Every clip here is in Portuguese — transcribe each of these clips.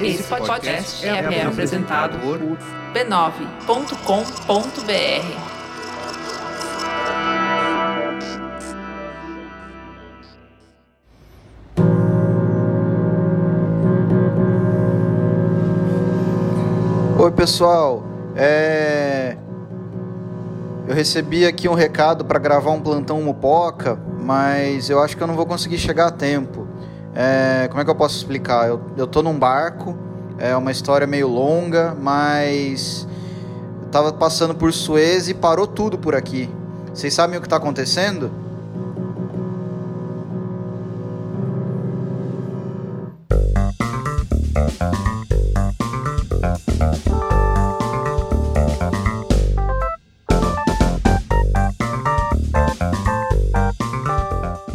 Esse podcast é, é apresentado por b9.com.br. Oi pessoal, é... eu recebi aqui um recado para gravar um plantão Mupoca, mas eu acho que eu não vou conseguir chegar a tempo. É... Como é que eu posso explicar? Eu, eu tô num barco, é uma história meio longa, mas eu tava passando por Suez e parou tudo por aqui. Vocês sabem o que está acontecendo?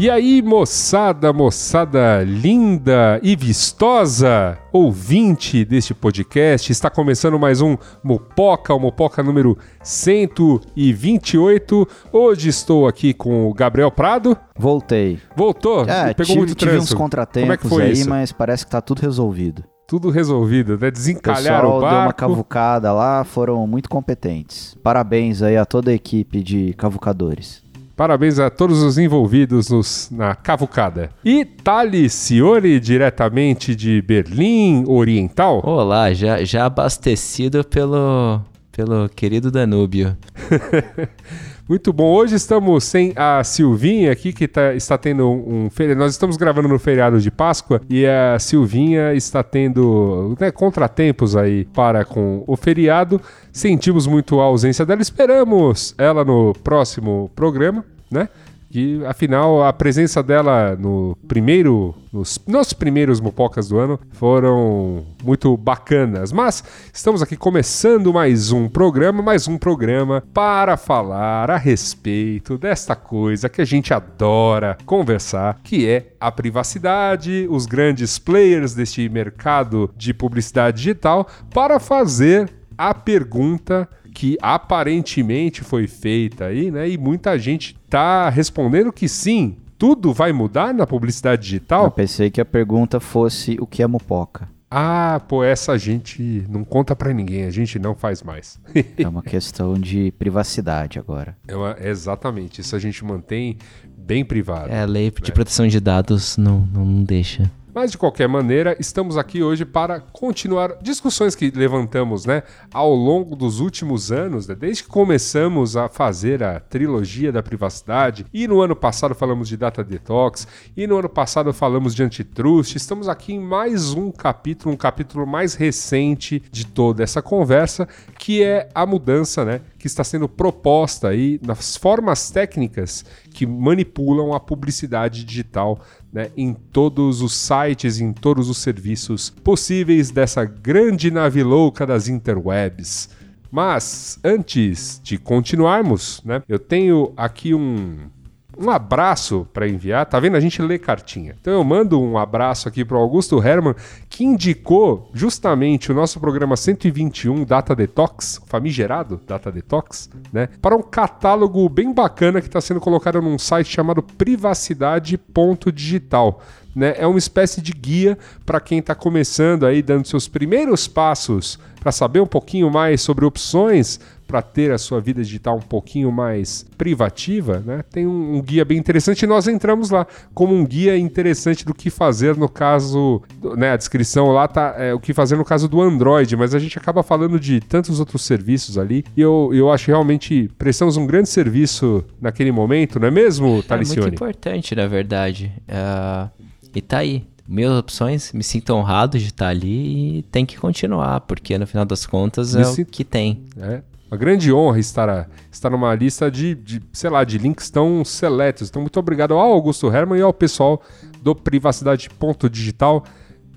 E aí, moçada, moçada linda e vistosa, ouvinte deste podcast, está começando mais um Mopoca, o Mopoca número 128. Hoje estou aqui com o Gabriel Prado. Voltei. Voltou? É, Pegou tive, muito tive trânsito. uns contratempos Como é que foi aí, isso? mas parece que tá tudo resolvido. Tudo resolvido, né? O Desencalhar pessoal o deu uma barco. cavucada lá, foram muito competentes. Parabéns aí a toda a equipe de cavucadores. Parabéns a todos os envolvidos nos- na cavucada. E Thali Cione, diretamente de Berlim Oriental. Olá, já, já abastecido pelo, pelo querido Danúbio. Muito bom. Hoje estamos sem a Silvinha aqui, que tá- está tendo um, um feriado. Nós estamos gravando no feriado de Páscoa e a Silvinha está tendo né, contratempos aí para com o feriado. Sentimos muito a ausência dela. Esperamos ela no próximo programa, né? E afinal, a presença dela no primeiro, nos, nos primeiros Mupocas do ano foram muito bacanas. Mas estamos aqui começando mais um programa, mais um programa para falar a respeito desta coisa que a gente adora conversar, que é a privacidade, os grandes players deste mercado de publicidade digital, para fazer a pergunta que aparentemente foi feita aí, né? E muita gente tá respondendo que sim, tudo vai mudar na publicidade Eu digital. pensei que a pergunta fosse o que é mupoca. Ah, pô, essa a gente não conta pra ninguém, a gente não faz mais. É uma questão de privacidade agora. É uma- exatamente, isso a gente mantém bem privado. É, a lei de proteção de dados não, não deixa. Mas de qualquer maneira, estamos aqui hoje para continuar discussões que levantamos, né, ao longo dos últimos anos, né, desde que começamos a fazer a trilogia da privacidade. E no ano passado falamos de data detox, e no ano passado falamos de antitrust. Estamos aqui em mais um capítulo, um capítulo mais recente de toda essa conversa, que é a mudança, né, que está sendo proposta aí nas formas técnicas que manipulam a publicidade digital né, em todos os sites, em todos os serviços possíveis dessa grande nave louca das interwebs. Mas antes de continuarmos, né, eu tenho aqui um, um abraço para enviar. Tá vendo? A gente lê cartinha. Então eu mando um abraço aqui para Augusto Herman, que indicou justamente o nosso programa 121 Data Detox, famigerado Data Detox, né? Para um catálogo bem bacana que está sendo colocado num site chamado privacidade.digital. Né? É uma espécie de guia para quem está começando aí, dando seus primeiros passos para saber um pouquinho mais sobre opções para ter a sua vida digital um pouquinho mais privativa, né? Tem um, um guia bem interessante e nós entramos lá como um guia interessante do que fazer no caso, né? A descrição lá tá é, o que fazer no caso do Android, mas a gente acaba falando de tantos outros serviços ali e eu, eu acho que realmente prestamos um grande serviço naquele momento, não é mesmo, É muito Talicione? importante, na verdade. Ah, e tá aí. Minhas opções, me sinto honrado de estar ali e tem que continuar, porque no final das contas Me é sinto- o que tem. É uma grande honra estar, estar numa lista de, de, sei lá, de links tão seletos. Então, muito obrigado ao Augusto Herman e ao pessoal do Privacidade.digital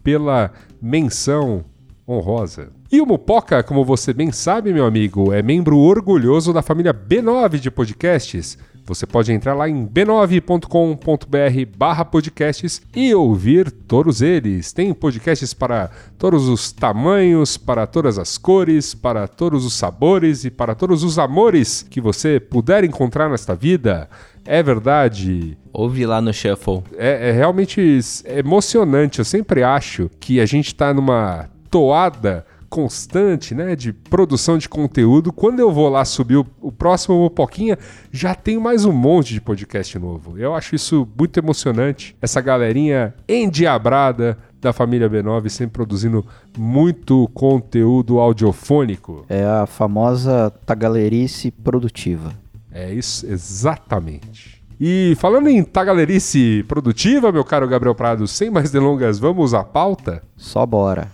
pela menção honrosa. E o Mupoca, como você bem sabe, meu amigo, é membro orgulhoso da família B9 de podcasts. Você pode entrar lá em b9.com.br barra podcasts e ouvir todos eles. Tem podcasts para todos os tamanhos, para todas as cores, para todos os sabores e para todos os amores que você puder encontrar nesta vida. É verdade. Ouve lá no Shuffle. É, é realmente emocionante. Eu sempre acho que a gente tá numa toada constante, né, de produção de conteúdo. Quando eu vou lá subir o, o próximo Mopoquinha, já tem mais um monte de podcast novo. Eu acho isso muito emocionante. Essa galerinha endiabrada da família B9 sempre produzindo muito conteúdo audiofônico. É a famosa tagalerice produtiva. É isso, exatamente. E falando em tagalerice produtiva, meu caro Gabriel Prado, sem mais delongas, vamos à pauta? Só bora.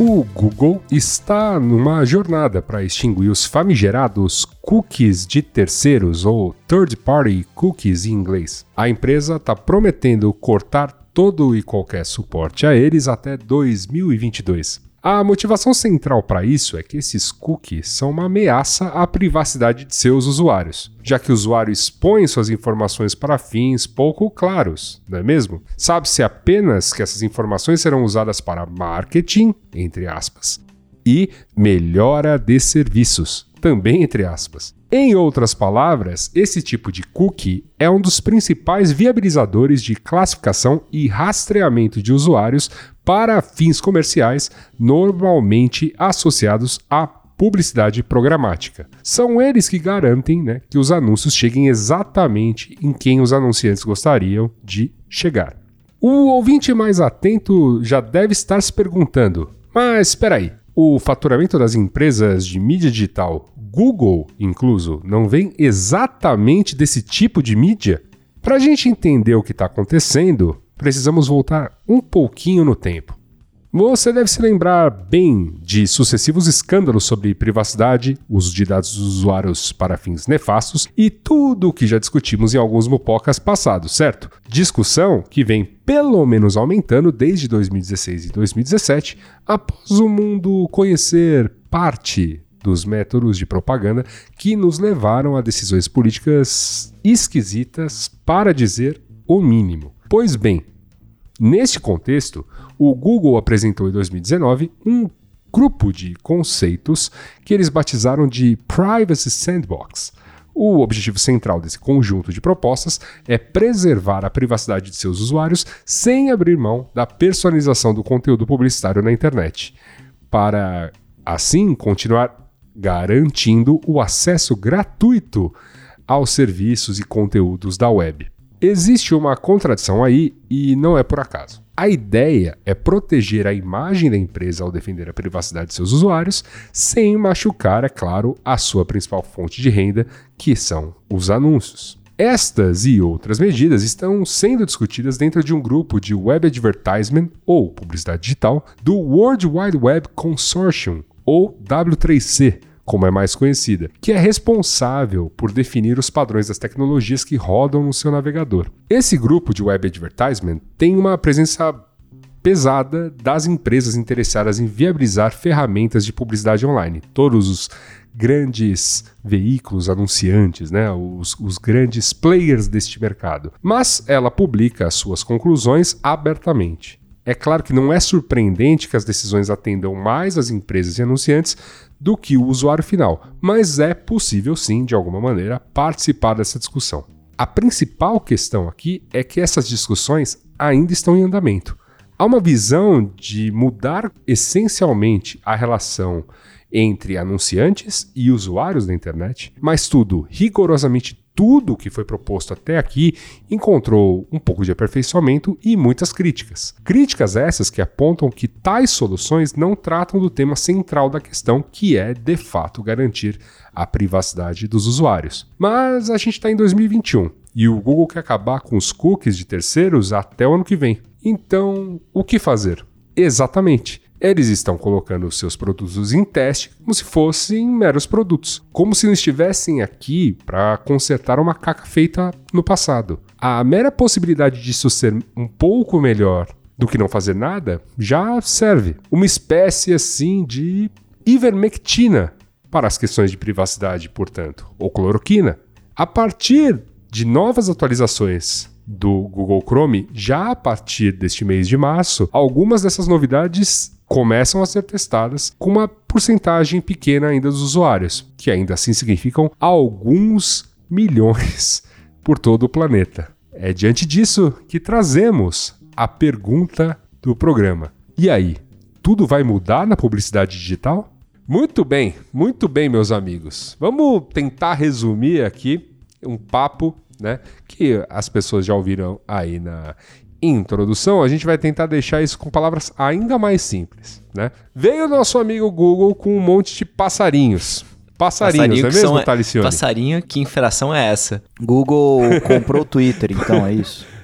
O Google está numa jornada para extinguir os famigerados cookies de terceiros ou third party cookies em inglês. A empresa está prometendo cortar todo e qualquer suporte a eles até 2022. A motivação central para isso é que esses cookies são uma ameaça à privacidade de seus usuários, já que o usuário expõe suas informações para fins pouco claros, não é mesmo? Sabe-se apenas que essas informações serão usadas para marketing, entre aspas, e melhora de serviços, também entre aspas. Em outras palavras, esse tipo de cookie é um dos principais viabilizadores de classificação e rastreamento de usuários para fins comerciais, normalmente associados à publicidade programática. São eles que garantem né, que os anúncios cheguem exatamente em quem os anunciantes gostariam de chegar. O ouvinte mais atento já deve estar se perguntando: mas espera aí, o faturamento das empresas de mídia digital, Google incluso, não vem exatamente desse tipo de mídia? Para a gente entender o que está acontecendo, precisamos voltar um pouquinho no tempo. Você deve se lembrar bem de sucessivos escândalos sobre privacidade, uso de dados dos usuários para fins nefastos e tudo o que já discutimos em alguns mupocas passados, certo? Discussão que vem pelo menos aumentando desde 2016 e 2017, após o mundo conhecer parte dos métodos de propaganda que nos levaram a decisões políticas esquisitas, para dizer o mínimo. Pois bem, neste contexto, o Google apresentou em 2019 um grupo de conceitos que eles batizaram de Privacy Sandbox. O objetivo central desse conjunto de propostas é preservar a privacidade de seus usuários sem abrir mão da personalização do conteúdo publicitário na internet, para assim continuar garantindo o acesso gratuito aos serviços e conteúdos da web. Existe uma contradição aí e não é por acaso. A ideia é proteger a imagem da empresa ao defender a privacidade de seus usuários, sem machucar, é claro, a sua principal fonte de renda, que são os anúncios. Estas e outras medidas estão sendo discutidas dentro de um grupo de Web Advertisement, ou publicidade digital, do World Wide Web Consortium, ou W3C, como é mais conhecida, que é responsável por definir os padrões das tecnologias que rodam no seu navegador. Esse grupo de web advertisement tem uma presença pesada das empresas interessadas em viabilizar ferramentas de publicidade online. Todos os grandes veículos anunciantes, né, os, os, grandes players deste mercado. Mas ela publica as suas conclusões abertamente. É claro que não é surpreendente que as decisões atendam mais as empresas e anunciantes do que o usuário final, mas é possível sim, de alguma maneira, participar dessa discussão. A principal questão aqui é que essas discussões ainda estão em andamento. Há uma visão de mudar essencialmente a relação entre anunciantes e usuários da internet, mas tudo rigorosamente tudo o que foi proposto até aqui encontrou um pouco de aperfeiçoamento e muitas críticas. Críticas essas que apontam que tais soluções não tratam do tema central da questão, que é, de fato, garantir a privacidade dos usuários. Mas a gente está em 2021 e o Google quer acabar com os cookies de terceiros até o ano que vem. Então, o que fazer? Exatamente eles estão colocando seus produtos em teste como se fossem meros produtos, como se não estivessem aqui para consertar uma caca feita no passado. A mera possibilidade disso ser um pouco melhor do que não fazer nada já serve. Uma espécie assim de ivermectina para as questões de privacidade, portanto, ou cloroquina. A partir de novas atualizações do Google Chrome, já a partir deste mês de março, algumas dessas novidades começam a ser testadas com uma porcentagem pequena ainda dos usuários, que ainda assim significam alguns milhões por todo o planeta. É diante disso que trazemos a pergunta do programa. E aí, tudo vai mudar na publicidade digital? Muito bem, muito bem, meus amigos. Vamos tentar resumir aqui um papo, né, que as pessoas já ouviram aí na introdução. A gente vai tentar deixar isso com palavras ainda mais simples, né? Veio o nosso amigo Google com um monte de passarinhos. Passarinhos, Passarinho não é mesmo, Talicione? Passarinho, que infração é essa? Google comprou o Twitter, então é isso?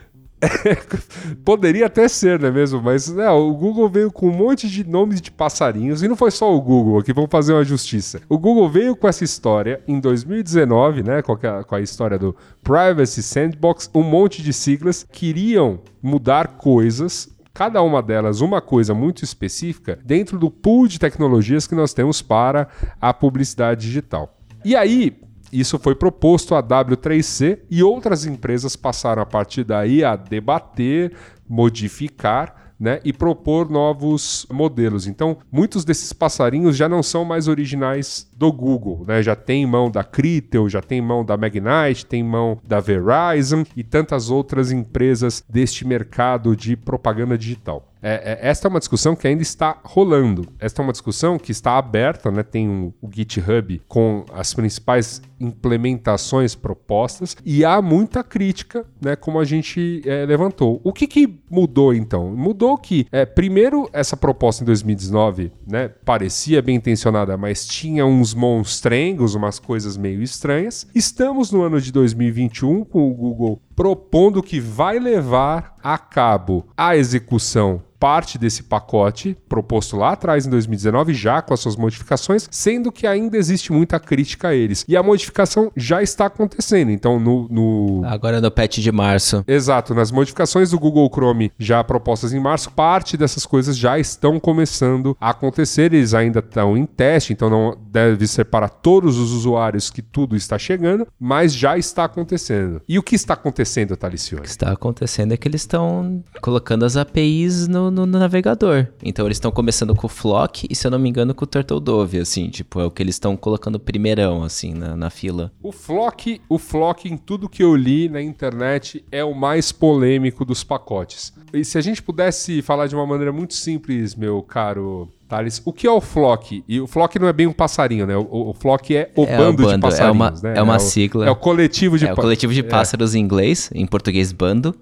Poderia até ser, não é mesmo? Mas né, o Google veio com um monte de nomes de passarinhos, e não foi só o Google aqui, vamos fazer uma justiça. O Google veio com essa história em 2019, né? Com a, com a história do Privacy Sandbox, um monte de siglas queriam mudar coisas cada uma delas uma coisa muito específica dentro do pool de tecnologias que nós temos para a publicidade digital. E aí, isso foi proposto à W3C e outras empresas passaram a partir daí a debater, modificar né, e propor novos modelos. Então, muitos desses passarinhos já não são mais originais do Google, né? Já tem mão da Critel, já tem mão da Magnite, tem mão da Verizon e tantas outras empresas deste mercado de propaganda digital. É, é, esta é uma discussão que ainda está rolando. Esta é uma discussão que está aberta, né? Tem um, o GitHub com as principais implementações propostas e há muita crítica, né? Como a gente é, levantou. O que, que mudou então? Mudou que, é, primeiro, essa proposta em 2019, né? Parecia bem intencionada, mas tinha uns monstrengos, umas coisas meio estranhas. Estamos no ano de 2021 com o Google propondo que vai levar a cabo a execução parte desse pacote proposto lá atrás em 2019, já com as suas modificações, sendo que ainda existe muita crítica a eles. E a modificação já está acontecendo. Então, no. no... Agora no patch de março. Exato, nas modificações do Google Chrome já propostas em março, parte dessas coisas já estão começando a acontecer. Eles ainda estão em teste, então não deve ser para todos os usuários que tudo está chegando, mas já está acontecendo. E o que está acontecendo, Talicione? O que está acontecendo é que eles estão colocando as APIs no, no, navegador. Então eles estão começando com o Flock e, se eu não me engano, com o Turtle Dove, assim, tipo, é o que eles estão colocando primeirão, assim, na, na fila. O Flock, o Flock, em tudo que eu li na internet, é o mais polêmico dos pacotes. E se a gente pudesse falar de uma maneira muito simples, meu caro Thales, o que é o Flock? E o Flock não é bem um passarinho, né? O, o Flock é o, é bando, o bando, de passarinhos, é uma, né? É uma é sigla. O, é o coletivo de É o coletivo de é. pássaros é. em inglês, em português bando.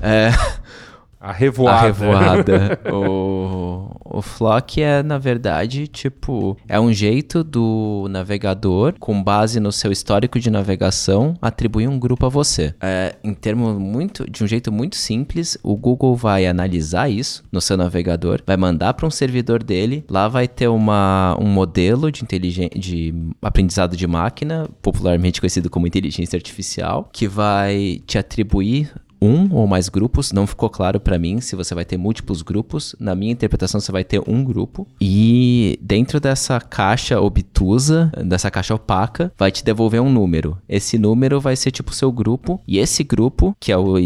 É... A revoada. A revoada. o, o Flock é, na verdade, tipo, é um jeito do navegador, com base no seu histórico de navegação, atribuir um grupo a você. É, em termos muito, de um jeito muito simples, o Google vai analisar isso no seu navegador, vai mandar para um servidor dele, lá vai ter uma, um modelo de, de aprendizado de máquina, popularmente conhecido como inteligência artificial, que vai te atribuir um ou mais grupos. Não ficou claro para mim se você vai ter múltiplos grupos. Na minha interpretação, você vai ter um grupo. E dentro dessa caixa obtusa, dessa caixa opaca, vai te devolver um número. Esse número vai ser tipo seu grupo. E esse grupo, que é o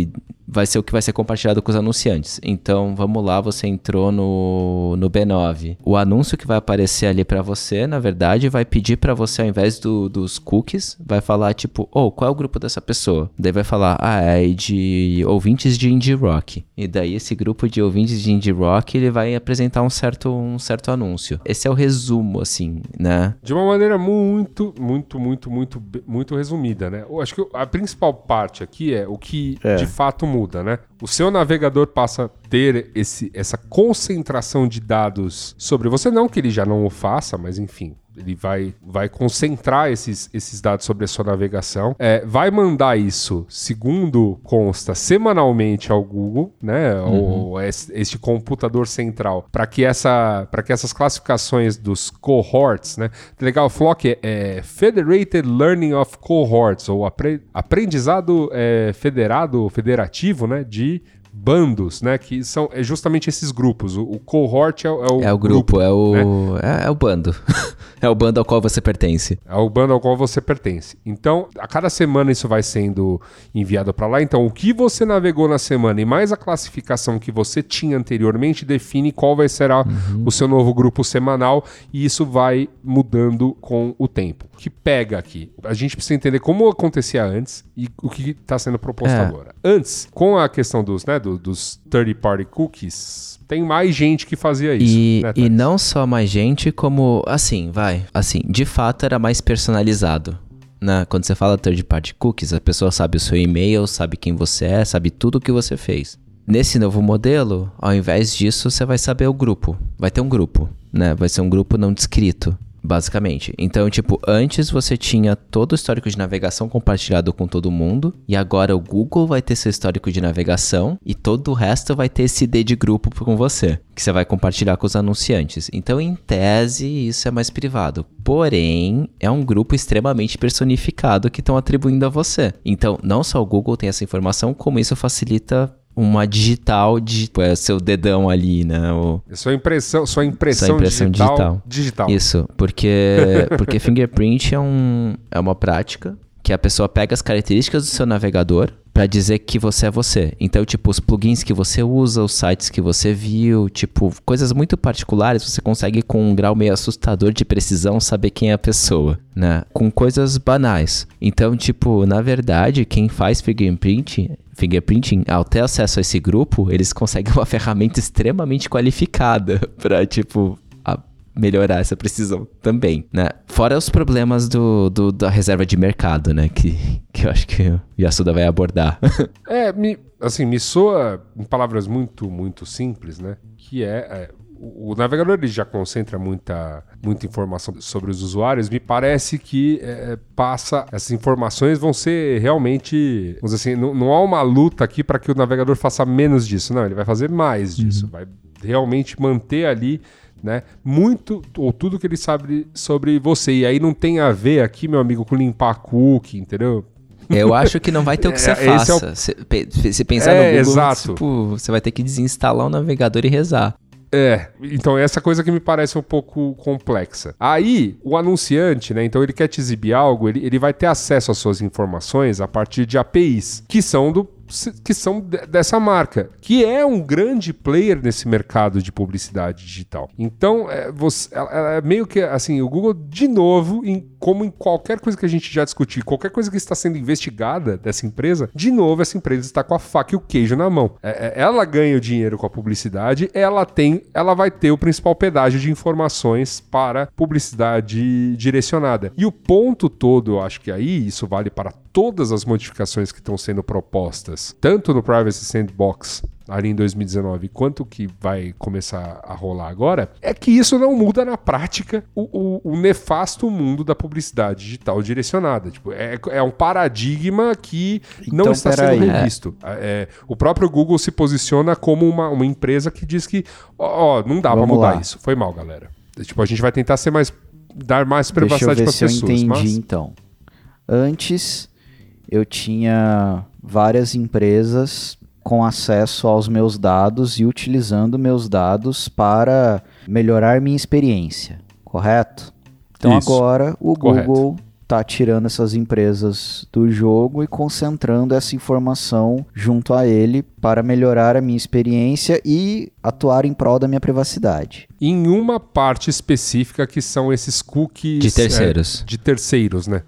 vai ser o que vai ser compartilhado com os anunciantes. Então, vamos lá, você entrou no, no B9. O anúncio que vai aparecer ali para você, na verdade, vai pedir para você, ao invés do, dos cookies, vai falar tipo, oh, qual é o grupo dessa pessoa? Daí vai falar, ah, é de ouvintes de indie rock. E daí esse grupo de ouvintes de indie rock, ele vai apresentar um certo, um certo anúncio. Esse é o resumo, assim, né? De uma maneira muito, muito, muito, muito, muito resumida, né? Eu acho que a principal parte aqui é o que é. de fato muda, né? O seu navegador passa a ter esse, essa concentração de dados sobre você, não que ele já não o faça, mas enfim, ele vai, vai concentrar esses, esses dados sobre a sua navegação, é, vai mandar isso, segundo consta, semanalmente ao Google, né, uhum. ou este computador central, para que, essa, que essas classificações dos cohorts, né, legal, Flock é, é Federated Learning of Cohorts, ou apre, aprendizado é, federado, federativo, né, de bandos, né? Que são é justamente esses grupos. O, o cohort é, o- é o É o grupo, é o. né? É, é o bando. é o bando ao qual você pertence. É o bando ao qual você pertence. Então, a cada semana isso vai sendo enviado para lá. Então, o que você navegou na semana e mais a classificação que você tinha anteriormente define qual vai ser a- o seu novo grupo semanal e isso vai mudando com o tempo. O que pega aqui? A gente precisa entender como acontecia antes e o que está sendo proposto É. agora. Antes, com a questão dos, né, do- dos third party cookies, tem mais gente que fazia isso. E, né, e não só mais gente, como. Assim, vai. Assim, de fato era mais personalizado. Né? Quando você fala third party cookies, a pessoa sabe o seu e-mail, sabe quem você é, sabe tudo o que você fez. Nesse novo modelo, ao invés disso, você vai saber o grupo. Vai ter um grupo, né? Vai ser um grupo não descrito, basicamente. Então, tipo, antes você tinha todo o histórico de navegação compartilhado com todo mundo, e agora o Google vai ter seu histórico de navegação e todo o resto vai ter esse ID de grupo com você, que você vai compartilhar com os anunciantes. Então, em tese, isso é mais privado. Porém, é um grupo extremamente personificado que estão atribuindo a você. Então, não só o Google tem essa informação, como isso facilita uma digital de tipo, é seu dedão ali, né? O, Sua impressão, sua impressão, Sua impressão digital, digital. digital. Isso, porque, porque fingerprint é, um, é uma prática que a pessoa pega as características do seu navegador para dizer que você é você. Então, tipo, os plugins que você usa, os sites que você viu, tipo, coisas muito particulares, você consegue com um grau meio assustador de precisão saber quem é a pessoa, né? Com coisas banais. Então, tipo, na verdade, quem faz fingerprint fingerprinting, ao ter acesso a esse grupo, eles conseguem uma ferramenta extremamente qualificada para, tipo, melhorar essa precisão também, né? Fora os problemas do, do- da reserva de mercado, né? Que, que eu acho que o Yasuda vai abordar. É, me, assim, me soa em palavras muito, muito simples, né? Que é, é, o, navegador ele já concentra muita, muita informação sobre os usuários. Me parece que é, passa, essas informações vão ser realmente, vamos dizer assim, não, não há uma luta aqui para que o navegador faça menos disso, não. Ele vai fazer mais disso, vai realmente manter ali né? Muito ou tudo que ele sabe sobre você. E aí não tem a ver aqui, meu amigo, com limpar cookie, entendeu? eu acho que não vai ter o que você É, esse é o- faça. Se, pe- se pensar É, no Google, tipo, você vai ter que desinstalar o navegador e rezar. É, então essa coisa que me parece um pouco complexa. Aí, o anunciante, né? Então ele quer te exibir algo, ele, ele vai ter acesso às suas informações a partir de APIs, que são do que são de- dessa marca, que é um grande player nesse mercado de publicidade digital. Então, é, você, ela é meio que assim, o Google, de novo, em- como em qualquer coisa que a gente já discutiu, qualquer coisa que está sendo investigada dessa empresa, de novo, essa empresa está com a faca e o queijo na mão. É, é, ela ganha o dinheiro com a publicidade, ela tem, ela vai ter o principal pedágio de informações para publicidade direcionada. E o ponto todo, eu acho que aí isso vale para todas as modificações que estão sendo propostas, tanto no Privacy Sandbox ali em 2019, quanto que vai começar a rolar agora, é que isso não muda na prática o, o- o nefasto mundo da publicidade digital direcionada. Tipo, é, é um paradigma que não Então, está peraí. sendo É. revisto. É, o próprio Google se posiciona como uma, uma empresa que diz que, ó, ó, não dá pra Vamos mudar lá. isso. Foi mal, galera. Tipo, a gente vai tentar ser mais dar mais eu privacidade para eu pessoas, entendi mas então. Antes eu tinha várias empresas com acesso aos meus dados e utilizando meus dados para melhorar minha experiência, correto? Então Isso, agora o correto. Google está tirando essas empresas do jogo e concentrando essa informação junto a ele para melhorar a minha experiência e atuar em prol da minha privacidade. em uma parte específica que são esses cookies De terceiros. é, de terceiros, né?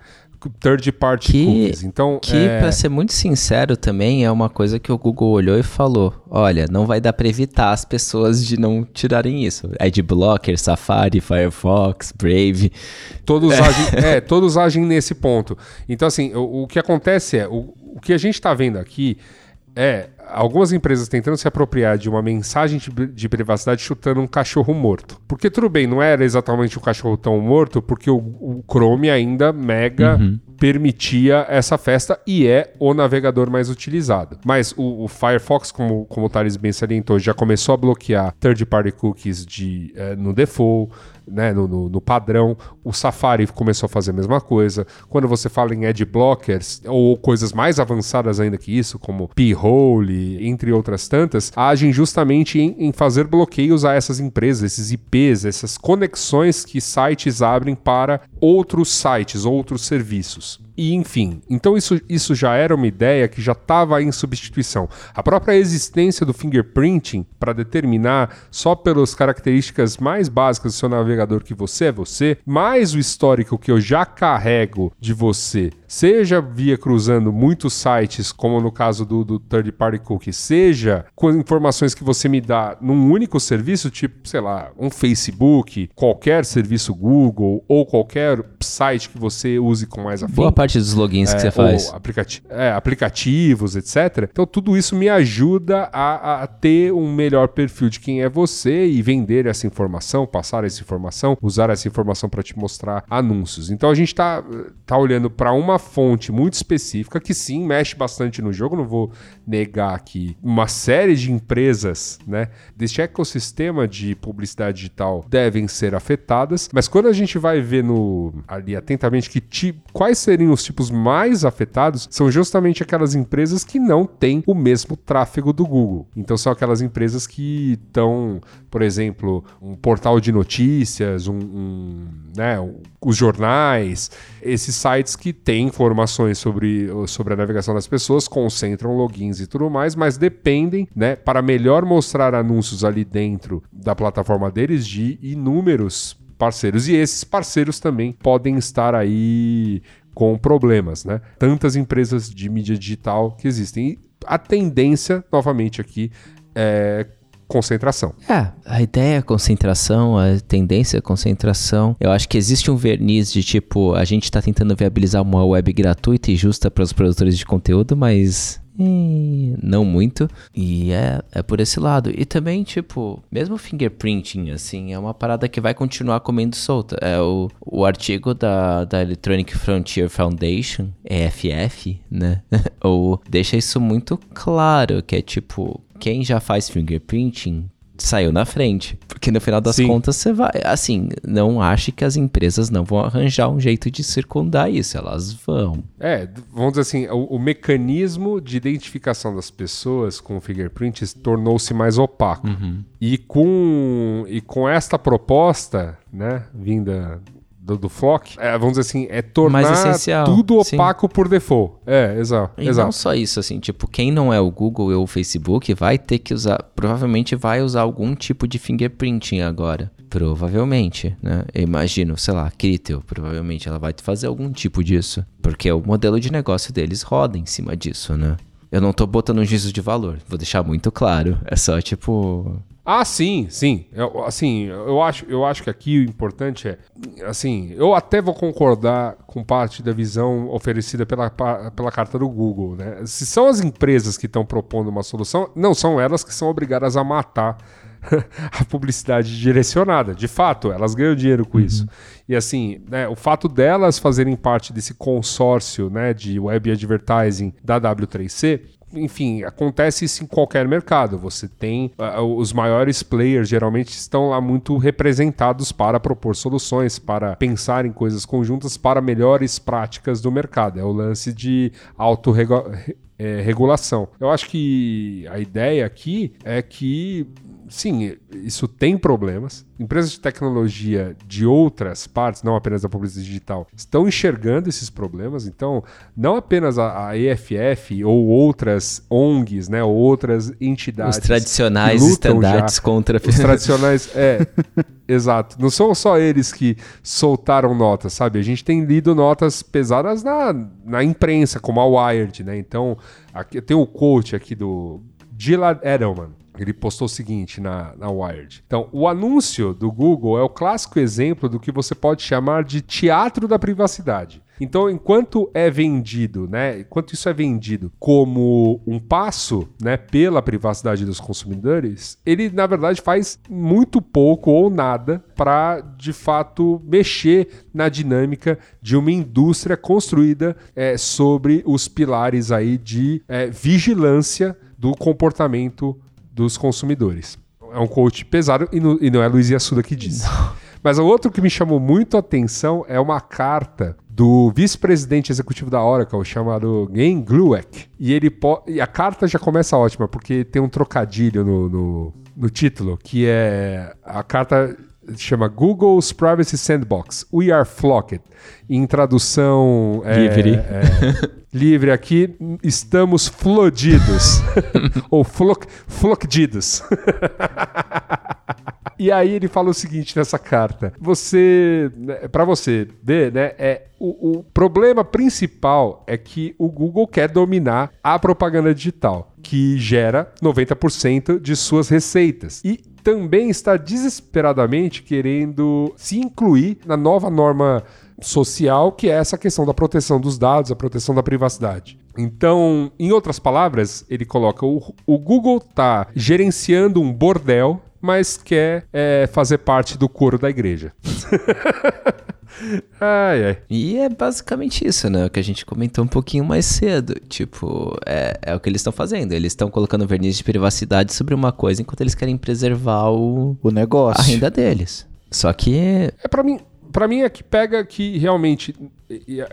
Third party Que- cookies. Então, Que, é, pra ser muito sincero, também é uma coisa que o Google olhou e falou: olha, não vai dar pra evitar as pessoas de não tirarem isso. Adblocker, Safari, Firefox, Brave. todos agem, é, todos agem nesse ponto. Então, assim, o, o que acontece é, o, o que a gente está vendo aqui é algumas empresas tentando se apropriar de uma mensagem de, de privacidade chutando um cachorro morto. Porque tudo bem, não era exatamente um cachorro tão morto, porque o, o Chrome ainda mega permitia essa festa e é o navegador mais utilizado. Mas o, o Firefox, como, como o Thales bem salientou, já começou a bloquear third-party cookies de, eh, no default, né, no, no- no padrão. O Safari começou a fazer a mesma coisa. Quando você fala em ad blockers ou coisas mais avançadas ainda que isso, como p-hole entre outras tantas, agem justamente em, em fazer bloqueios a essas empresas, esses IPs, essas conexões que sites abrem para outros sites, outros serviços. E enfim, então isso, isso já era uma ideia que já estava em substituição. A própria existência do fingerprinting para determinar só pelas características mais básicas do seu navegador que você é você, mais o histórico que eu já carrego de você, seja via cruzando muitos sites, como no caso do, do third party cookie, seja com informações que você me dá num único serviço, tipo, sei lá, um Facebook, qualquer serviço Google ou qualquer site que você use com mais afim parte dos logins é, que você faz. Aplicati é, aplicativos, etc. Então, tudo isso me ajuda a, a, ter um melhor perfil de quem é você e vender essa informação, passar essa informação, usar essa informação para te mostrar anúncios. Então, a gente está tá olhando para uma fonte muito específica que sim mexe bastante no jogo. Não vou negar que uma série de empresas, né, deste ecossistema de publicidade digital devem ser afetadas, mas quando a gente vai ver no ali atentamente que quais seriam os tipos mais afetados são justamente aquelas empresas que não têm o mesmo tráfego do Google. Então são aquelas empresas que estão, por exemplo, um portal de notícias, um, um né, os jornais, esses sites que têm informações sobre, sobre a navegação das pessoas, concentram logins e tudo mais, mas dependem, né, para melhor mostrar anúncios ali dentro da plataforma deles de inúmeros parceiros. E esses parceiros também podem estar aí com problemas, né? Tantas empresas de mídia digital que existem. E a tendência, novamente aqui, é concentração. É, a ideia é concentração, a tendência é concentração. Eu acho que existe um verniz de tipo, a gente está tentando viabilizar uma web gratuita e justa para os produtores de conteúdo, mas não muito. E é, é por esse lado. E também, tipo, mesmo fingerprinting, assim, é uma parada que vai continuar comendo solta. É o, o artigo da, da Electronic Frontier Foundation, EFF, né? Ou deixa isso muito claro, que é tipo, quem já faz fingerprinting saiu na frente. Porque no final das Sim. contas você vai. Assim, não ache que as empresas não vão arranjar um jeito de circundar isso. Elas vão. É, vamos dizer assim, o, o mecanismo de identificação das pessoas com o fingerprint tornou-se mais opaco. Uhum. E, com, e com esta proposta, né, vinda do, do Flock, é, vamos dizer assim, é tornar tudo opaco Sim. por default. É, exato. E exato. não só isso, assim, tipo, quem não é o Google ou o Facebook vai ter que usar, provavelmente vai usar algum tipo de fingerprinting agora. Provavelmente, né? Eu imagino, sei lá, Critel, provavelmente ela vai fazer algum tipo disso. Porque o modelo de negócio deles roda em cima disso, né? Eu não tô botando um juízo de valor, vou deixar muito claro. É só tipo. Ah, sim, sim. Eu, assim, eu acho, eu acho que aqui o importante é, assim, eu até vou concordar com parte da visão oferecida pela, pela carta do Google, né? Se são as empresas que estão propondo uma solução, não são elas que são obrigadas a matar a publicidade direcionada. De fato, elas ganham dinheiro com uhum. isso. E assim, né, o fato delas fazerem parte desse consórcio né, de web advertising da W3C enfim, acontece isso em qualquer mercado. Você tem uh, os maiores players geralmente estão lá muito representados para propor soluções, para pensar em coisas conjuntas para melhores práticas do mercado. É o lance de autorregulação. É, Eu acho que a ideia aqui é que sim, isso tem problemas. Empresas de tecnologia de outras partes, não apenas da publicidade digital, estão enxergando esses problemas. Então, não apenas a, a EFF ou outras ONGs, né, ou outras entidades. Os tradicionais estandartes contra. Os tradicionais, é. exato. Não são só eles que soltaram notas, sabe? A gente tem lido notas pesadas na, na imprensa, como a Wired, né? Então, aqui, tem o quote aqui do Gilad Edelman ele postou o seguinte na, na Wired. Então, o anúncio do Google é o clássico exemplo do que você pode chamar de teatro da privacidade. Então, enquanto é vendido, né, enquanto isso é vendido como um passo, né, pela privacidade dos consumidores, ele na verdade faz muito pouco ou nada para de fato mexer na dinâmica de uma indústria construída é, sobre os pilares aí de é, vigilância do comportamento dos consumidores. É um coach pesado e, no, e não é Luiz Assuda que diz. Mas o outro que me chamou muito a atenção é uma carta do vice-presidente executivo da Oracle, chamado Gen Glueck. E ele e a carta já começa ótima, porque tem um trocadilho no, no, no título, que é a carta chama Google's Privacy Sandbox. We are flocked. Em tradução é, livre. É, livre aqui, estamos flodidos. Ou floc, flocdidos. e aí ele fala o seguinte nessa carta: você, né, para você ver, né, é o, o problema principal é que o Google quer dominar a propaganda digital, que gera 90% de suas receitas. E também está desesperadamente querendo se incluir na nova norma social, que é essa questão da proteção dos dados, a proteção da privacidade. Então, em outras palavras, ele coloca: o, o Google está gerenciando um bordel, mas quer é, fazer parte do coro da igreja. Ai, ai. E é basicamente isso, né? O que a gente comentou um pouquinho mais cedo. Tipo, é, é o que eles estão fazendo. Eles estão colocando verniz de privacidade sobre uma coisa enquanto eles querem preservar o, o negócio. A renda deles. Só que. É para mim. Para mim é que pega que realmente,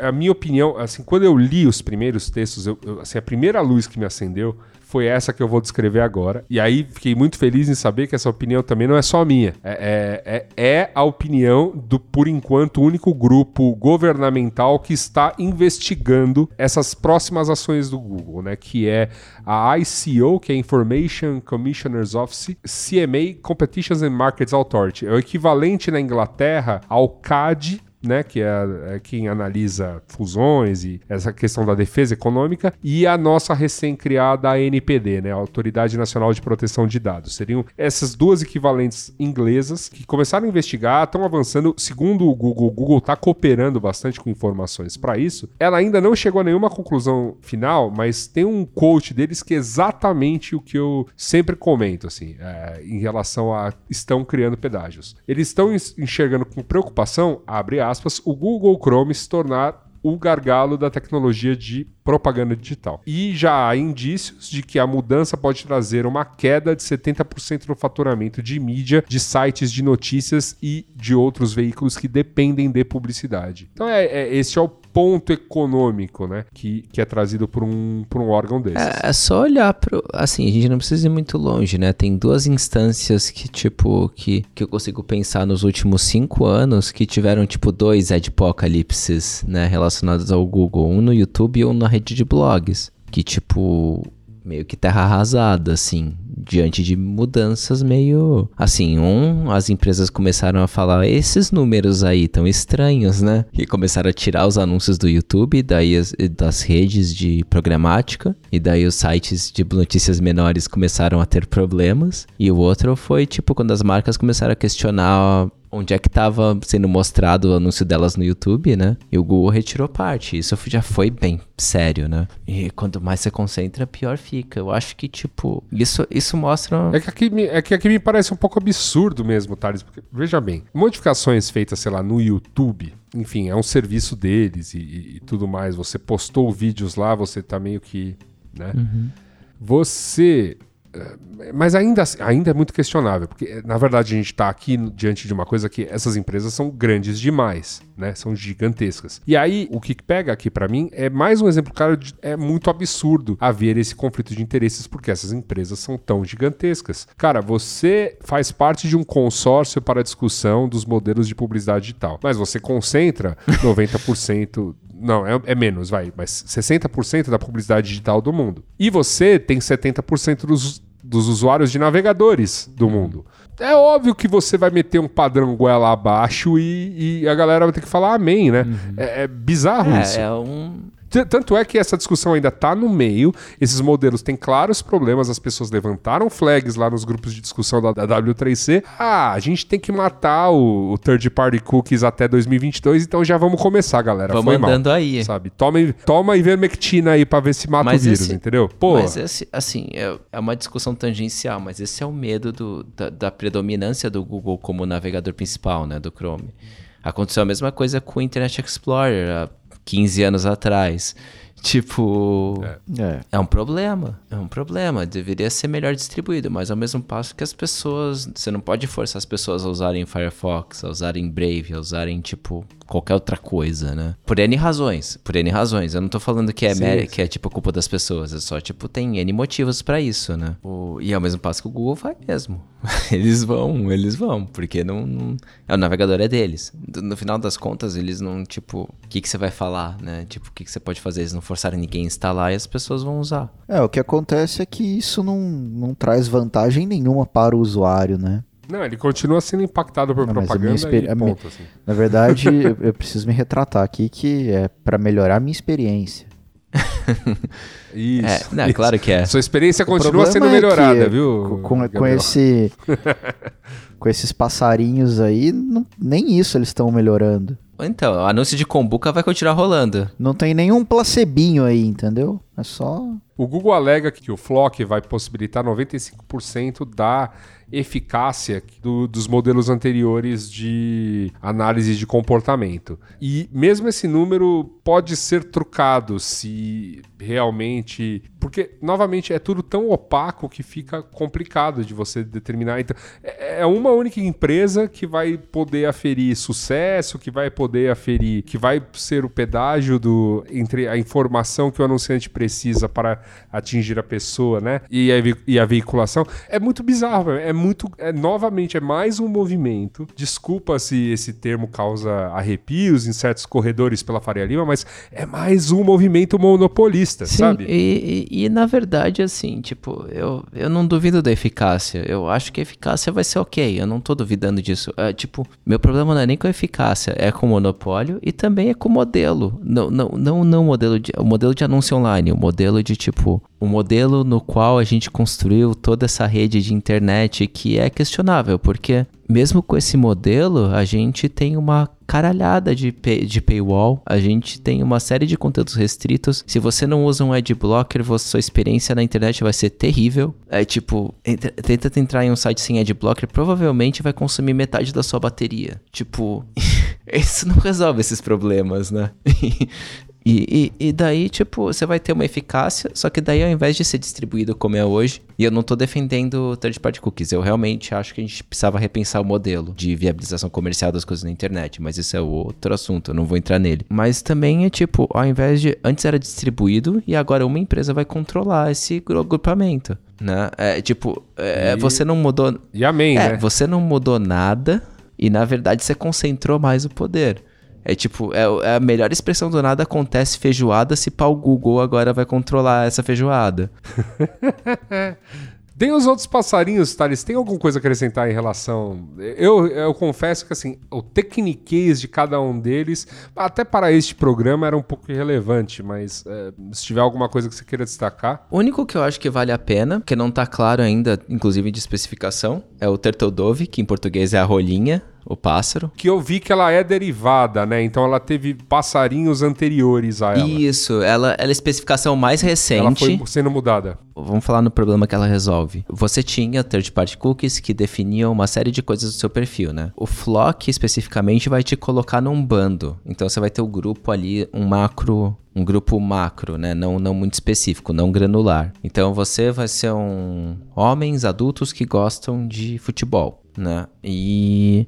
a minha opinião, assim, quando eu li os primeiros textos, eu, eu, assim, a primeira luz que me acendeu foi essa que eu vou descrever agora. E aí fiquei muito feliz em saber que essa opinião também não é só minha. É, é, é, é a opinião do, por enquanto, único grupo governamental que está investigando essas próximas ações do Google, né? Que é a ICO, que é Information Commissioner's Office, CMA, Competitions and Markets Authority. É o equivalente na Inglaterra ao CAD né, que é, é, quem analisa fusões e essa questão da defesa econômica, e a nossa recém-criada ANPD, né, Autoridade Nacional de Proteção de Dados. Seriam essas duas equivalentes inglesas que começaram a investigar, estão avançando, segundo o Google, o Google está cooperando bastante com informações para isso. Ela ainda não chegou a nenhuma conclusão final, mas tem um quote deles que é exatamente o que eu sempre comento, assim, é, em relação a estão criando pedágios. Eles estão enxergando com preocupação, abre aspas, aspas, o Google Chrome se tornar o gargalo da tecnologia de propaganda digital. E já há indícios de que a mudança pode trazer uma queda de 70% no faturamento de mídia, de sites de notícias e de outros veículos que dependem de publicidade. Então, é, é esse é o ponto econômico, né? Que, que é trazido por um, por um órgão desses. É, é só olhar pro. Assim, a gente não precisa ir muito longe, né? Tem duas instâncias que, tipo, que, que eu consigo pensar nos últimos cinco anos que tiveram, tipo, dois adpocalipses, né? Relacionados ao Google. Um no YouTube e um na rede de blogs. Que, tipo, meio que terra arrasada, assim diante de mudanças meio assim, um, as empresas começaram a falar esses números aí tão estranhos, né? E começaram a tirar os anúncios do YouTube, daí as, das redes de programática, e daí os sites de notícias menores começaram a ter problemas. E o outro foi tipo quando as marcas começaram a questionar onde é que estava sendo mostrado o anúncio delas no YouTube, né? E o Google retirou parte. Isso já foi bem sério, né? E quanto mais você concentra, pior fica. Eu acho que, tipo, isso, isso mostra. É que, aqui, é que aqui me parece um pouco absurdo mesmo, Thales. Porque, veja bem, modificações feitas, sei lá, no YouTube. Enfim, é um serviço deles e, e, e tudo mais. Você postou vídeos lá, você tá meio que. Né? Uhum. Você mas ainda, assim, ainda é muito questionável, porque na verdade a gente está aqui diante de uma coisa que essas empresas são grandes demais, né? São gigantescas. E aí o que pega aqui para mim é mais um exemplo, cara, de, é muito absurdo haver esse conflito de interesses porque essas empresas são tão gigantescas. Cara, você faz parte de um consórcio para a discussão dos modelos de publicidade digital, mas você concentra 90% não, é, é, menos, vai, mas 60% da publicidade digital do mundo. E você tem 70% dos, dos usuários de navegadores do mundo. É óbvio que você vai meter um padrão goela abaixo e, e a galera vai ter que falar amém, né? Uhum. É, é, bizarro é, isso. É um tanto é que essa discussão ainda está no meio, esses modelos têm claros problemas, as pessoas levantaram flags lá nos grupos de discussão da, da W3C. Ah, a gente tem que matar o, o third party cookies até 2022, então já vamos começar, galera. Vamos andando mal, aí. Sabe? Toma, toma ivermectina aí para ver se mata mas o vírus, esse, entendeu? Pô. Mas esse, assim, é, é uma discussão tangencial, mas esse é o medo do, da, da predominância do Google como navegador principal, né, do Chrome. Aconteceu a mesma coisa com o Internet Explorer. 15 anos atrás. Tipo, É. é um problema. É um problema. Deveria ser melhor distribuído, mas ao mesmo passo que as pessoas. Você não pode forçar as pessoas a usarem Firefox, a usarem Brave, a usarem, tipo, qualquer outra coisa, né? Por N razões. Por N razões. Eu não tô falando que é, Sim, sim. que é tipo culpa das pessoas. É só, tipo, tem N motivos pra isso, né? O- E ao mesmo passo que o Google vai mesmo. eles vão, eles vão. Porque não. não- é, o navegador é deles. No final das contas, eles não, tipo, o que, que você vai falar, né? Tipo, o que, que você pode fazer? Eles não forçarem ninguém a instalar e as pessoas vão usar. É, o que acontece é que isso não, não traz vantagem nenhuma para o usuário, né? Não, ele continua sendo impactado por Não, propaganda minha experi- e ponto, assim. Na verdade, eu, eu preciso me retratar aqui que é para melhorar a minha experiência. Isso. É, não, isso. claro que é. Sua experiência O continua sendo é melhorada, que, viu? Com, com, esse, com esses passarinhos aí, não- nem isso eles estão melhorando. Então, o anúncio de Kombuka vai continuar rolando. Não tem nenhum placebinho aí, entendeu? É só. O Google alega que o Flock vai possibilitar 95% da eficácia do- dos modelos anteriores de análise de comportamento. E mesmo esse número pode ser trucado se realmente. Porque, novamente, é tudo tão opaco que fica complicado de você determinar. Então, é é uma única empresa que vai poder aferir sucesso, que vai poder aferir, que vai ser o pedágio do entre a informação que o anunciante precisa para atingir a pessoa, né? E a, e a veiculação. É muito bizarro, é muito. É, novamente, é mais um movimento. Desculpa se esse termo causa arrepios em certos corredores pela Faria Lima, mas é mais um movimento monopolista, Sim, sabe? E, e, e, na verdade, assim, tipo, eu, eu não duvido da eficácia. Eu acho que a eficácia vai ser ok. Eu não tô duvidando disso. É, tipo, meu problema não é nem com a eficácia, é com o monopólio e também é com o modelo. Não, não, não, não modelo de, o modelo de anúncio online, o modelo de tipo, o modelo no qual a gente construiu toda essa rede de internet que é questionável, porque mesmo com esse modelo, a gente tem uma caralhada de, pay- de paywall, a gente tem uma série de conteúdos restritos. Se você não usa um adblocker, sua experiência na internet vai ser terrível. É tipo, tenta entrar em um site sem adblocker, provavelmente vai consumir metade da sua bateria. Tipo, isso não resolve esses problemas, né? E, e, e daí, tipo, você vai ter uma eficácia, só que daí ao invés de ser distribuído como é hoje, e eu não tô defendendo third party cookies, eu realmente acho que a gente precisava repensar o modelo de viabilização comercial das coisas na internet, mas isso é outro assunto, eu não vou entrar nele. Mas também é tipo, ao invés de. Antes era distribuído e agora uma empresa vai controlar esse gru- agrupamento, né? É tipo, é, E- você não mudou. E amém, É, né? você não mudou nada e na verdade você concentrou mais o poder. É tipo, é, é a melhor expressão do nada acontece feijoada se pau Google agora vai controlar essa feijoada. Tem os outros passarinhos, Thales, tem alguma coisa a acrescentar em relação... Eu, eu confesso que, assim, o tecniquez de cada um deles, até para este programa, era um pouco irrelevante, mas é, se tiver alguma coisa que você queira destacar... O único que eu acho que vale a pena, que não tá claro ainda, inclusive de especificação, é o Turtle Dove, que em português é a rolinha, o pássaro. Que eu vi que ela é derivada, né? Então ela teve passarinhos anteriores a ela. Isso, ela, ela é a especificação mais Ela recente. foi sendo mudada. Vamos falar no problema que ela resolve. Você tinha third party cookies que definiam uma série de coisas do seu perfil, né? O Flock especificamente vai te colocar num bando. Então você vai ter o grupo ali, um macro, um grupo macro, né? Não, não muito específico, não granular. Então você vai ser um homens adultos que gostam de futebol, né? E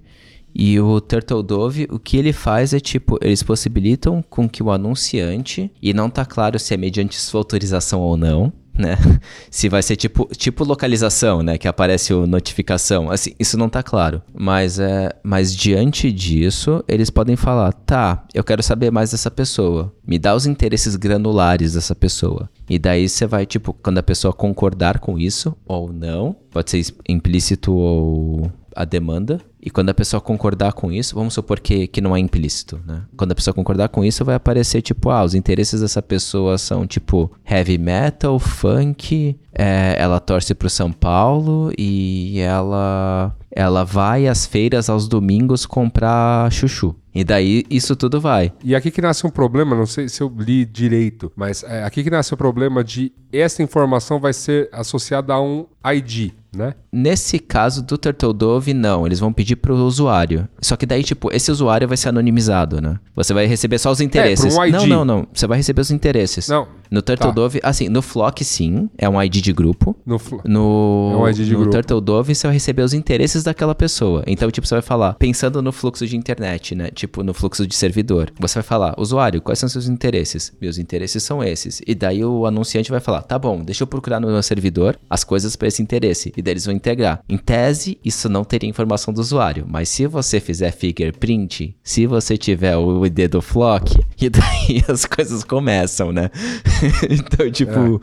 e o Turtle Dove, o que ele faz é tipo, eles possibilitam com que o anunciante, e não tá claro se é mediante sua autorização ou não, né? Se vai ser tipo, tipo localização, né? Que aparece o notificação. Assim, isso não tá claro. Mas, é, mas diante disso, eles podem falar: tá, eu quero saber mais dessa pessoa. Me dá os interesses granulares dessa pessoa. E daí você vai, tipo, quando a pessoa concordar com isso ou não, pode ser implícito ou a demanda. E quando a pessoa concordar com isso, vamos supor que, que não é implícito, né? Quando a pessoa concordar com isso, vai aparecer tipo, ah, os interesses dessa pessoa são tipo heavy metal, funk, é, ela torce pro São Paulo e ela ela vai às feiras aos domingos comprar chuchu. E daí isso tudo vai. E aqui que nasce um problema, não sei se eu li direito, mas é, aqui que nasce o problema de essa informação vai ser associada a um ID, né? Nesse caso do Turtledove, não. Eles vão pedir pro usuário. Só que daí, tipo, esse usuário vai ser anonimizado, né? Você vai receber só os interesses. É, um ID. Não, não, não. Você vai receber os interesses. Não. No Turtledove, assim, no Flock, sim. É um ID de grupo. No fl- No, É um ID de no grupo. Turtledove, você vai receber os interesses daquela pessoa. Então, tipo, você vai falar, pensando no fluxo de internet, né? Tipo, no fluxo de servidor. Você vai falar, usuário, quais são seus interesses? Meus interesses são esses. E daí o anunciante vai falar, tá bom, deixa eu procurar no meu servidor as coisas para esse interesse. E daí eles vão integrar. Em tese, isso não teria informação do usuário. Mas se você fizer fingerprint, se você tiver o ID do Flock, e daí as coisas começam, né? então, tipo...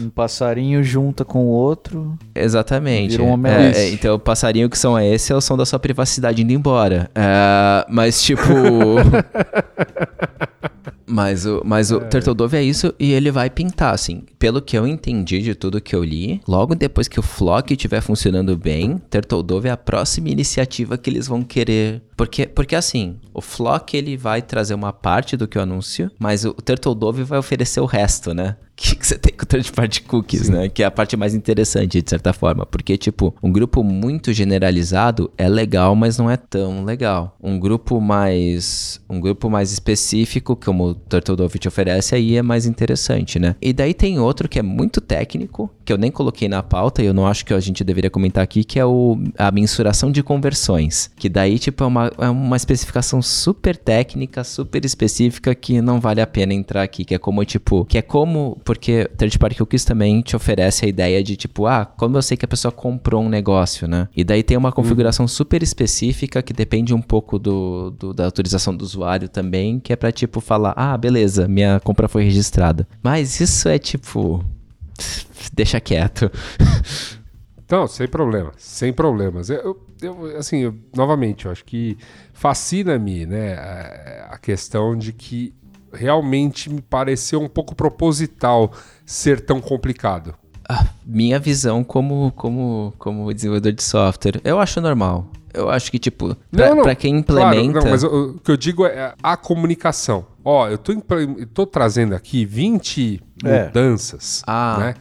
Um passarinho junta com o outro. Exatamente. Vira um É, é, então, o passarinho que são esse é o som da sua privacidade indo embora. É, mas, tipo. Mas o, mas o Turtledove é isso e ele vai pintar, assim. Pelo que eu entendi de tudo que eu li, logo depois que o Flock estiver funcionando bem, Turtledove é a próxima iniciativa que eles vão querer. Porque, porque assim, o Flock ele vai trazer uma parte do que eu anúncio, mas o Turtledove vai oferecer o resto, né? Que, que você tem com o third party cookies, né? Que é a parte mais interessante, de certa forma. Porque, tipo, um grupo muito generalizado é legal, mas não é tão legal. Um grupo mais. Um grupo mais específico, como o Turtledove te oferece, aí é mais interessante, né? E daí tem outro que é muito técnico, que eu nem coloquei na pauta e eu não acho que a gente deveria comentar aqui, que é o, a mensuração de conversões. Que daí, tipo, é uma, é uma especificação super técnica, super específica que não vale a pena entrar aqui. Que é como, tipo, que é como. Porque Third Party Cookies também te oferece a ideia de, tipo, ah, como eu sei que a pessoa comprou um negócio, né? E daí tem uma configuração super específica que depende um pouco do, do- da autorização do usuário também, que é pra, tipo, falar, ah, beleza, minha compra foi registrada. Mas isso é, tipo. Deixa quieto. Não, sem problema, sem problemas. Eu, eu- assim, eu- novamente, eu acho que fascina-me, né, a, a questão de que realmente me pareceu um pouco proposital ser tão complicado. Ah, minha visão como, como, como desenvolvedor de software, eu acho normal. Eu acho que, tipo, pra, pra quem claro, implementa. não, mas o, o que eu digo é a comunicação. Ó, eu tô, eu tô trazendo aqui 20 É. mudanças, Ah. né?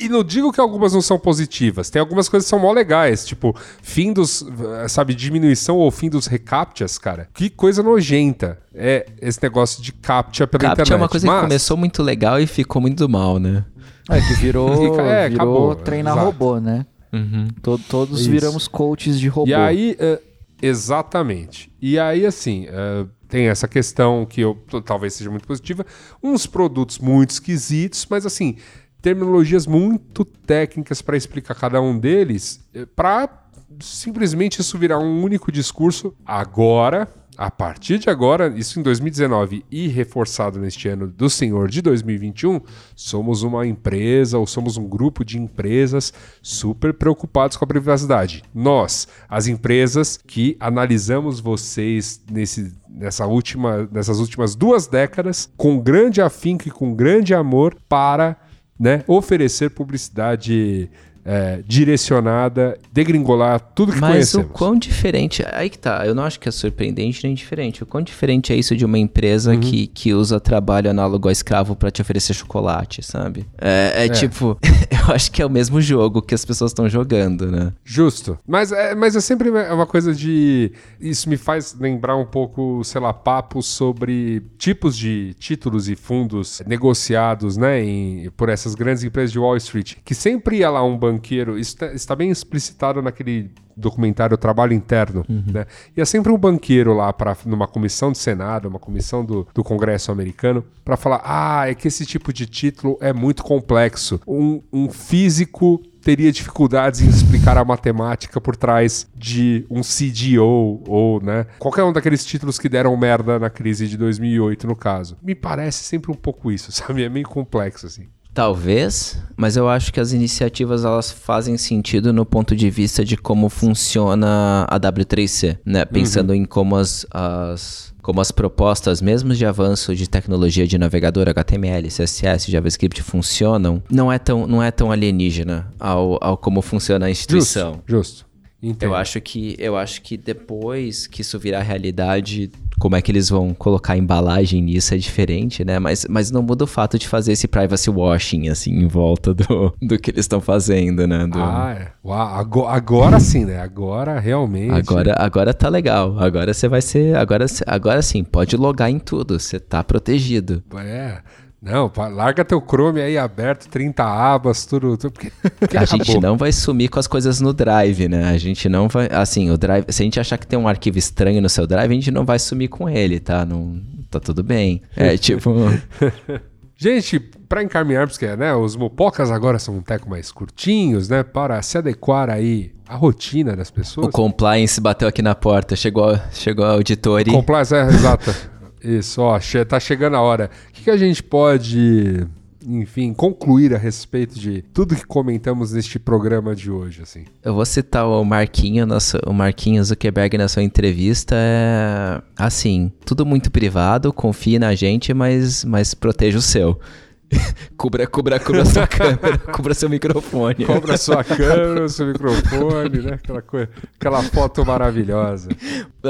E não digo que algumas não são positivas. Tem algumas coisas que são mó legais, tipo, fim dos, sabe, diminuição ou fim dos recaptchas, cara. Que coisa nojenta é esse negócio de captcha pela Captcha internet. é uma coisa Mas- que começou muito legal e ficou muito mal, né? É que virou, É, virou acabou, treinar exato. robô, né? Uhum. To- todos Isso. viramos coaches de robô. E aí, eh, exatamente. E aí, assim, eh, tem essa questão que eu talvez seja muito positiva. Uns produtos muito esquisitos, mas assim, terminologias muito técnicas para explicar cada um deles, para simplesmente isso virar um único discurso agora. A partir de agora, isso em 2019 e reforçado neste ano do Senhor de 2021, somos uma empresa ou somos um grupo de empresas super preocupados com a privacidade. Nós, as empresas que analisamos vocês nesse, nessa última, nessas últimas duas décadas com grande afinco e com grande amor para né, oferecer publicidade é, direcionada, degringolar tudo que Mas conhecemos. o quão diferente. Aí que tá. Eu não acho que é surpreendente nem diferente. O quão diferente é isso de uma empresa Uhum. que, que usa trabalho análogo a escravo pra te oferecer chocolate, sabe? É, é tipo. eu acho que é o mesmo jogo que as pessoas estão jogando, né? Justo. Mas é, mas é sempre uma coisa de. Isso me faz lembrar um pouco, sei lá, papos sobre tipos de títulos e fundos negociados, né, em- por essas grandes empresas de Wall Street. Que sempre ia lá um banqueiro. Isso tá- está bem explicitado naquele documentário Trabalho Interno, né? E é sempre um banqueiro lá para numa comissão do Senado, uma comissão do, do Congresso americano, para falar: ah, é que esse tipo de título é muito complexo. Um, um físico teria dificuldades em explicar a matemática por trás de um CDO ou, né, qualquer um daqueles títulos que deram merda na crise de 2008, no caso. Me parece sempre um pouco isso, sabe? É meio complexo, assim. Talvez, mas eu acho que as iniciativas elas fazem sentido no ponto de vista de como funciona a W3C, né? Pensando em como as, as como as propostas, mesmo de avanço de tecnologia de navegador, HTML, CSS, JavaScript funcionam, não é tão, não é tão alienígena ao, ao como funciona a instituição. Justo. justo. Entendo. Eu acho que eu acho que depois que isso virar realidade, como é que eles vão colocar a embalagem nisso é diferente, né? Mas, mas não muda o fato de fazer esse privacy washing, assim, em volta do, do que eles estão fazendo, né? Do... Ah, é. Uau, agora, agora sim, né? Agora realmente. Agora, agora tá legal. Agora você vai ser. Agora, agora sim, pode logar em tudo. Você tá protegido. É. Não, larga teu Chrome aí aberto, 30 abas, tudo. tudo porque, porque a gente não vai sumir com as coisas no Drive, né? A gente não vai. Assim, o Drive. Se a gente achar que tem um arquivo estranho no seu Drive, a gente não vai sumir com ele, tá? Não, tá tudo bem. É tipo. gente, para encaminhar, porque né, os mopocas agora são um teco mais curtinhos, né? Para se adequar aí à rotina das pessoas. O compliance bateu aqui na porta, chegou, chegou a auditoria. Compliance, é, exato. Isso, ó, tá chegando a hora. O que, que a gente pode enfim, concluir a respeito de tudo que comentamos neste programa de hoje, assim. Eu vou citar o Marquinho, nosso, o Marquinho Zuckerberg na sua entrevista, é assim, tudo muito privado, confie na gente, mas, mas proteja o seu. cubra, cubra, cubra sua câmera, cubra seu microfone. Cubra sua câmera, seu microfone, né? Aquela, coisa, aquela foto maravilhosa.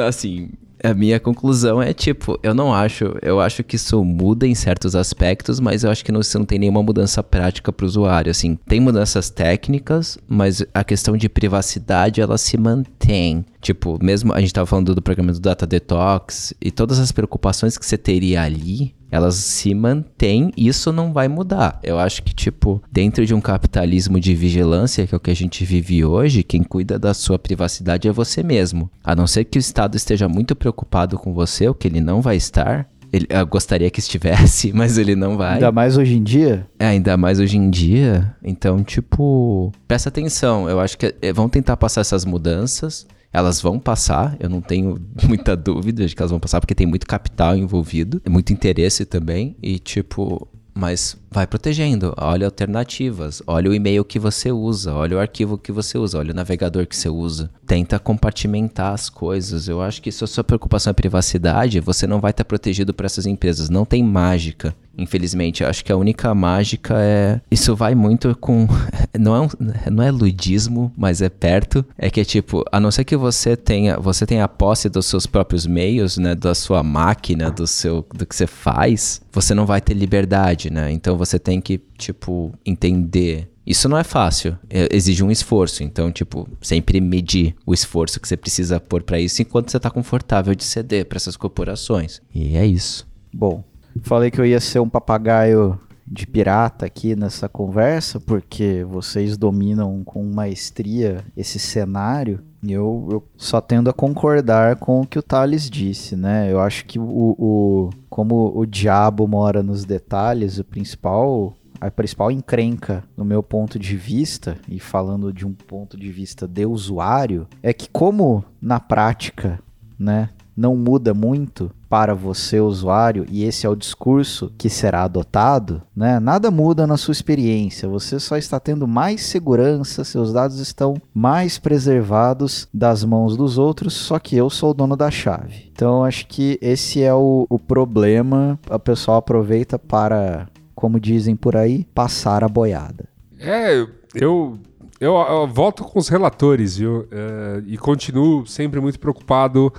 Assim, a minha conclusão é tipo, eu não acho, eu acho que isso muda em certos aspectos, mas eu acho que não, isso não tem nenhuma mudança prática para o usuário. Assim, tem mudanças técnicas, mas a questão de privacidade ela se mantém. Tipo, mesmo a gente estava falando do programa do Data Detox e todas as preocupações que você teria ali, elas se mantêm isso não vai mudar. Eu acho que, tipo, dentro de um capitalismo de vigilância, que é o que a gente vive hoje, quem cuida da sua privacidade é você mesmo. A não ser que o Estado esteja muito preocupado com você, o que ele não vai estar, ele, eu gostaria que estivesse, mas ele não vai. Ainda mais hoje em dia? É, ainda mais hoje em dia. Então, tipo, presta atenção. Eu acho que é, vão tentar passar essas mudanças. Elas vão passar, eu não tenho muita dúvida de que elas vão passar, porque tem muito capital envolvido, muito interesse também. E, tipo, mas vai protegendo. Olha alternativas, olha o e-mail que você usa, olha o arquivo que você usa, olha o navegador que você usa. Tenta compartimentar as coisas. Eu acho que se a sua preocupação é privacidade, você não vai estar protegido por essas empresas. Não tem mágica. Infelizmente, acho que a única mágica é. Isso vai muito com. Não é, um... não é ludismo, mas é perto. É que tipo, a não ser que você tenha. Você tenha a posse dos seus próprios meios, né? Da sua máquina, do seu. do que você faz, você não vai ter liberdade, né? Então você tem que, tipo, entender isso não é fácil, é, exige um esforço. Então, tipo, sempre medir o esforço que você precisa pôr para isso enquanto você está confortável de ceder para essas corporações. E é isso. Bom, Falei que eu ia ser um papagaio de pirata aqui nessa conversa, porque vocês dominam com maestria esse cenário. E eu, eu só tendo a concordar com o que o Thales disse, né? Eu acho que o, o como o diabo mora nos detalhes, o principal a principal encrenca, no meu ponto de vista, e falando de um ponto de vista de usuário, é que como na prática, né, não muda muito para você, usuário, e esse é o discurso que será adotado, né? Nada muda na sua experiência, você só está tendo mais segurança, seus dados estão mais preservados das mãos dos outros, só que eu sou o dono da chave. Então, acho que esse é o, o problema. A pessoa aproveita para, como dizem por aí, passar a boiada. É, eu eu, eu, volto com os relatores, viu? É, e continuo sempre muito preocupado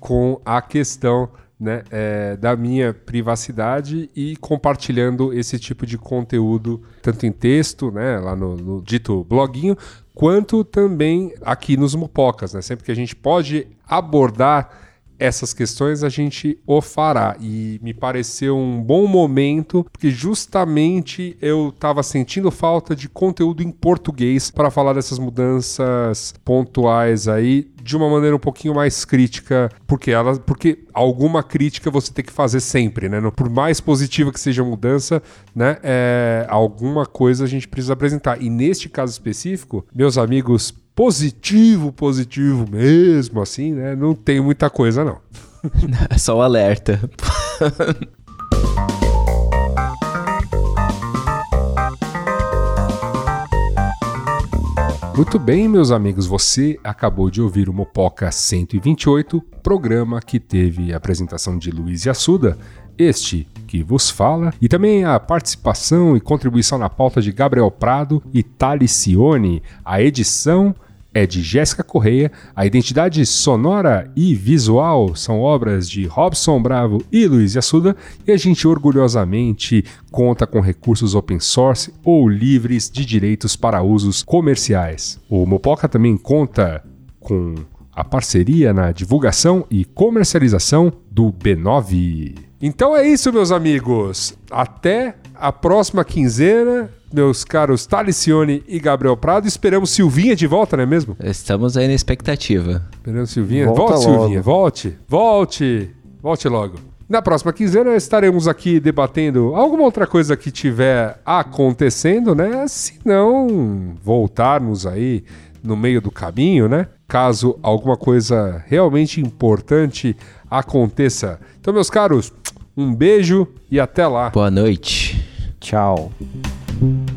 com a questão né, é, da minha privacidade e compartilhando esse tipo de conteúdo, tanto em texto, né, lá no, no dito bloguinho, quanto também aqui nos Mupocas. Né? Sempre que a gente pode abordar essas questões a gente o fará. E me pareceu um bom momento, porque justamente eu estava sentindo falta de conteúdo em português para falar dessas mudanças pontuais aí de uma maneira um pouquinho mais crítica, porque ela, porque alguma crítica você tem que fazer sempre, né? Por mais positiva que seja a mudança, né? É, alguma coisa a gente precisa apresentar. E neste caso específico, meus amigos positivo, positivo mesmo, assim, né? Não tem muita coisa, não. É só o alerta. Muito bem, meus amigos, você acabou de ouvir o Mopoca 128, programa que teve a apresentação de Luiz Assuda, este que vos fala, e também a participação e contribuição na pauta de Gabriel Prado e Talicione, a edição é de Jéssica Correia, a identidade sonora e visual são obras de Robson Bravo e Luiz Assuda, e a gente orgulhosamente conta com recursos open source ou livres de direitos para usos comerciais. O Mopoca também conta com a parceria na divulgação e comercialização do B9. Então é isso, meus amigos. Até a próxima quinzena, meus caros Talicione e Gabriel Prado. Esperamos Silvinha de volta, não é mesmo? Estamos aí na expectativa. Esperamos Silvinha. Volta volte, logo. Silvinha. Volte. Volte. Volte logo. Na próxima quinzena estaremos aqui debatendo alguma outra coisa que tiver acontecendo, né? Se não voltarmos aí no meio do caminho, né? Caso alguma coisa realmente importante aconteça. Então, meus caros, um beijo e até lá. Boa noite. Tchau. Thank you.